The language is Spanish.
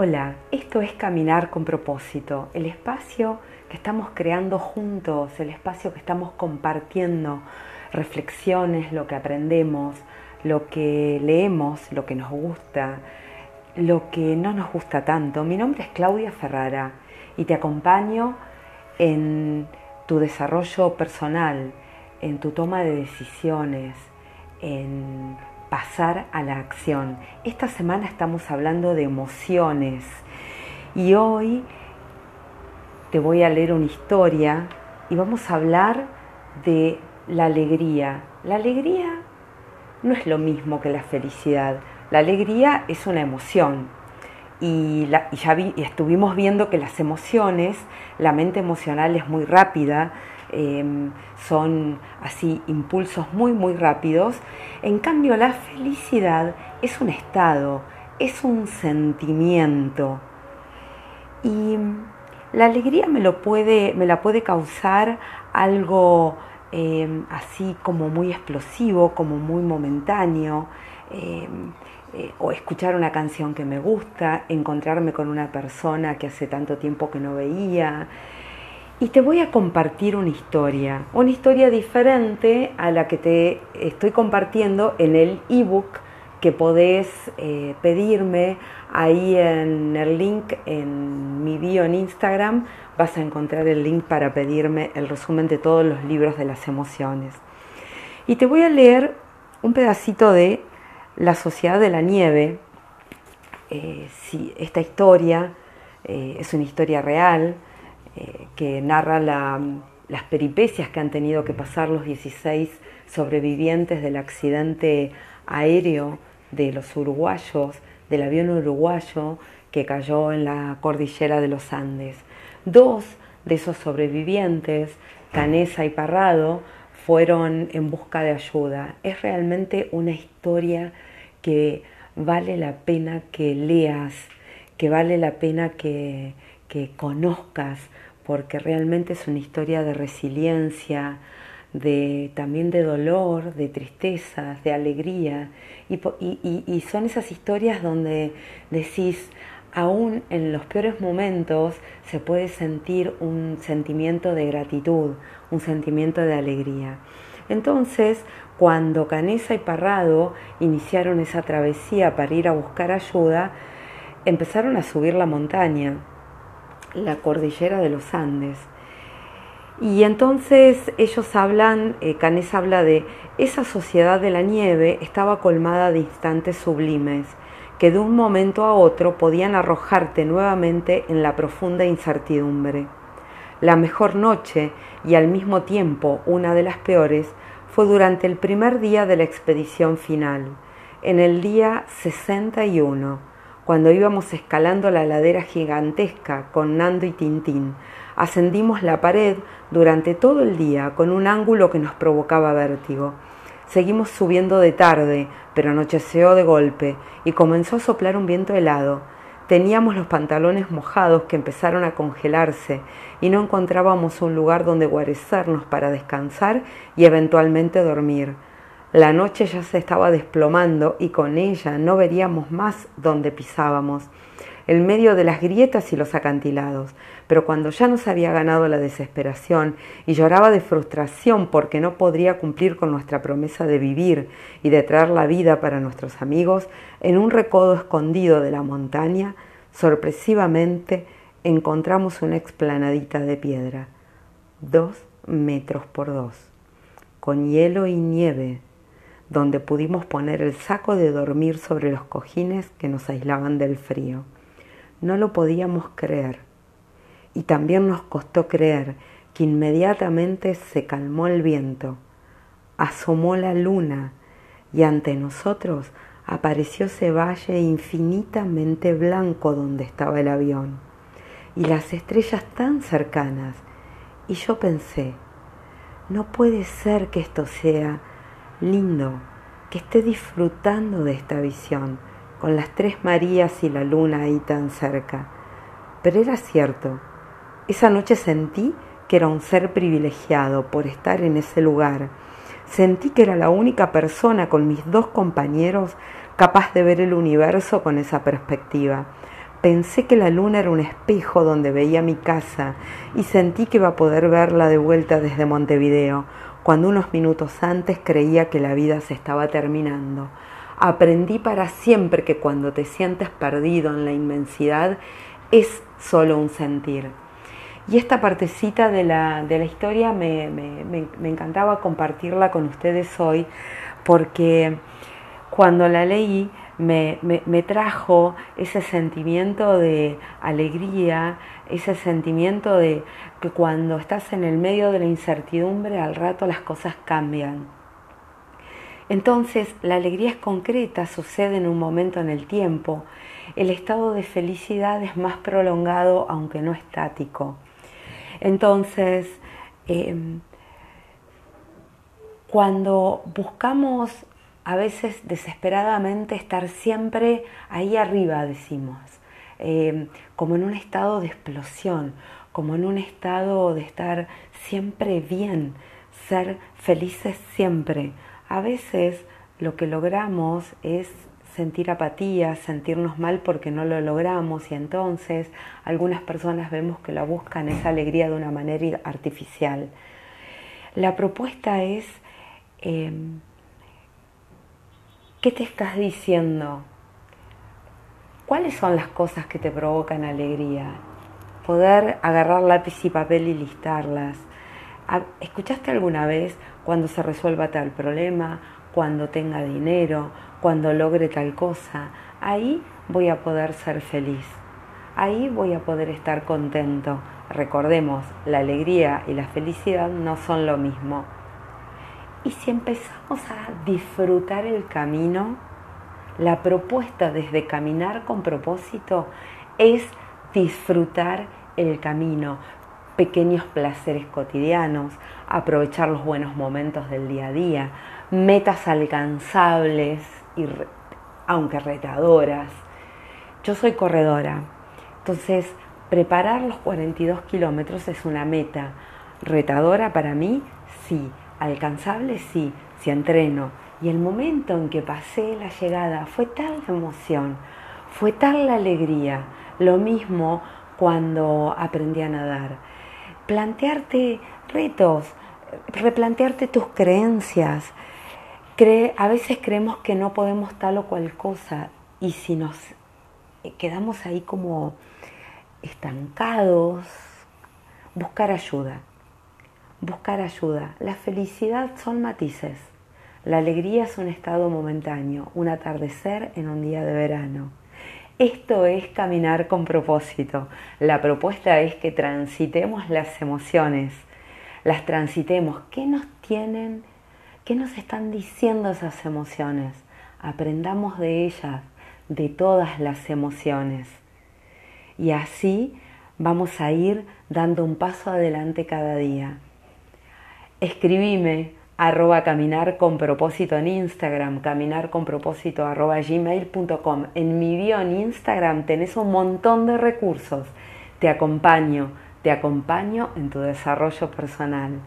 Hola, esto es Caminar con propósito, el espacio que estamos creando juntos, el espacio que estamos compartiendo, reflexiones, lo que aprendemos, lo que leemos, lo que nos gusta, lo que no nos gusta tanto. Mi nombre es Claudia Ferrara y te acompaño en tu desarrollo personal, en tu toma de decisiones, en pasar a la acción. Esta semana estamos hablando de emociones y hoy te voy a leer una historia y vamos a hablar de la alegría. La alegría no es lo mismo que la felicidad. La alegría es una emoción. Y, ya estuvimos viendo que las emociones, la mente emocional es muy rápida, Em, son así impulsos muy, muy rápidos. En cambio, la felicidad es un estado, es un sentimiento. Y la alegría me, lo puede, me la puede causar algo em, así como muy explosivo, como muy momentáneo. Em, eh, o escuchar una canción que me gusta, encontrarme con una persona que hace tanto tiempo que no veía, y te voy a compartir una historia, una historia diferente a la que te estoy compartiendo en el ebook que podés eh, pedirme ahí en el link en mi bio en Instagram. Vas a encontrar el link para pedirme el resumen de todos los libros de las emociones. Y te voy a leer un pedacito de La Sociedad de la Nieve. Eh, esta historia eh, es una historia real eh, que narra las peripecias que han tenido que pasar los 16 sobrevivientes del accidente aéreo de los uruguayos, del avión uruguayo que cayó en la cordillera de los Andes. Dos de esos sobrevivientes, Canesa y Parrado, fueron en busca de ayuda. Es realmente una historia que vale la pena que leas, que vale la pena que, que conozcas, porque realmente es una historia de resiliencia, de, también de dolor, de tristezas, de alegría. Y, son esas historias donde decís, aún en los peores momentos se puede sentir un sentimiento de gratitud, un sentimiento de alegría. Entonces, cuando Canesa y Parrado iniciaron esa travesía para ir a buscar ayuda, empezaron a subir la montaña la cordillera de los Andes. Y entonces ellos hablan, eh, Canes habla de esa sociedad de la nieve estaba colmada de instantes sublimes que de un momento a otro podían arrojarte nuevamente en la profunda incertidumbre. La mejor noche y al mismo tiempo una de las peores fue durante el primer día de la expedición final, en el día 61, cuando íbamos escalando la ladera gigantesca con Nando y Tintín. Ascendimos la pared durante todo el día con un ángulo que nos provocaba vértigo. Seguimos subiendo de tarde, pero anocheció de golpe y comenzó a soplar un viento helado. Teníamos los pantalones mojados que empezaron a congelarse y no encontrábamos un lugar donde guarecernos para descansar y eventualmente dormir. La noche ya se estaba desplomando y con ella no veríamos más dónde pisábamos, en medio de las grietas y los acantilados. Pero cuando ya nos había ganado la desesperación y lloraba de frustración porque no podría cumplir con nuestra promesa de vivir y de traer la vida para nuestros amigos, en un recodo escondido de la montaña, sorpresivamente encontramos una explanadita de piedra, dos metros por dos, con hielo y nieve donde pudimos poner el saco de dormir sobre los cojines que nos aislaban del frío. No lo podíamos creer. Y también nos costó creer que inmediatamente se calmó el viento, asomó la luna y ante nosotros apareció ese valle infinitamente blanco donde estaba el avión y las estrellas tan cercanas. Y yo pensé, no puede ser que esto sea lindo, que esté disfrutando de esta visión, con las tres Marías y la luna ahí tan cerca. Pero era cierto, esa noche sentí que era un ser privilegiado por estar en ese lugar. Sentí que era la única persona con mis dos compañeros capaz de ver el universo con esa perspectiva. Pensé que la luna era un espejo donde veía mi casa y sentí que iba a poder verla de vuelta desde Montevideo, cuando unos minutos antes creía que la vida se estaba terminando. Aprendí para siempre que cuando te sientes perdido en la inmensidad es solo un sentir. Y esta partecita de la, de la historia me, me encantaba compartirla con ustedes hoy porque cuando la leí me, me, trajo ese sentimiento de alegría, ese sentimiento de que cuando estás en el medio de la incertidumbre al rato las cosas cambian. Entonces la alegría es concreta, sucede en un momento en el tiempo. El estado de felicidad es más prolongado aunque no estático. Entonces, em, cuando buscamos a veces desesperadamente estar siempre ahí arriba, decimos, em, como en un estado de explosión, como en un estado de estar siempre bien, ser felices siempre. A veces lo que logramos es sentir apatía, sentirnos mal porque no lo logramos y entonces algunas personas vemos que la buscan esa alegría de una manera artificial. La propuesta es, em, ¿qué te estás diciendo? ¿Cuáles son las cosas que te provocan alegría? Poder agarrar lápiz y papel y listarlas. ¿Escuchaste alguna vez cuando se resuelva tal problema, cuando tenga dinero, cuando logre tal cosa, ahí voy a poder ser feliz, ahí voy a poder estar contento. Recordemos, la alegría y la felicidad no son lo mismo. Y si empezamos a disfrutar el camino, la propuesta desde caminar con propósito es disfrutar el camino, pequeños placeres cotidianos, aprovechar los buenos momentos del día a día, metas alcanzables, aunque retadoras. Yo soy corredora, entonces preparar los 42 kilómetros es una meta. Retadora para mí, sí. Alcanzable, sí, si entreno. Y el momento en que pasé la llegada fue tal la emoción, fue tal la alegría. Lo mismo cuando aprendí a nadar. Plantearte retos, replantearte tus creencias, a veces creemos que no podemos tal o cual cosa y si nos quedamos ahí como estancados, buscar ayuda, buscar ayuda. La felicidad son matices, la alegría es un estado momentáneo, un atardecer en un día de verano. Esto es caminar con propósito. La propuesta es que transitemos las emociones, las transitemos. ¿Qué nos tienen? ¿Qué nos están diciendo esas emociones? Aprendamos de ellas, de todas las emociones. Y así vamos a ir dando un paso adelante cada día. Escribime arroba caminar con propósito en Instagram, caminar con propósito arroba. En mi bio en Instagram tenés un montón de recursos. Te acompaño, te acompaño en tu desarrollo personal.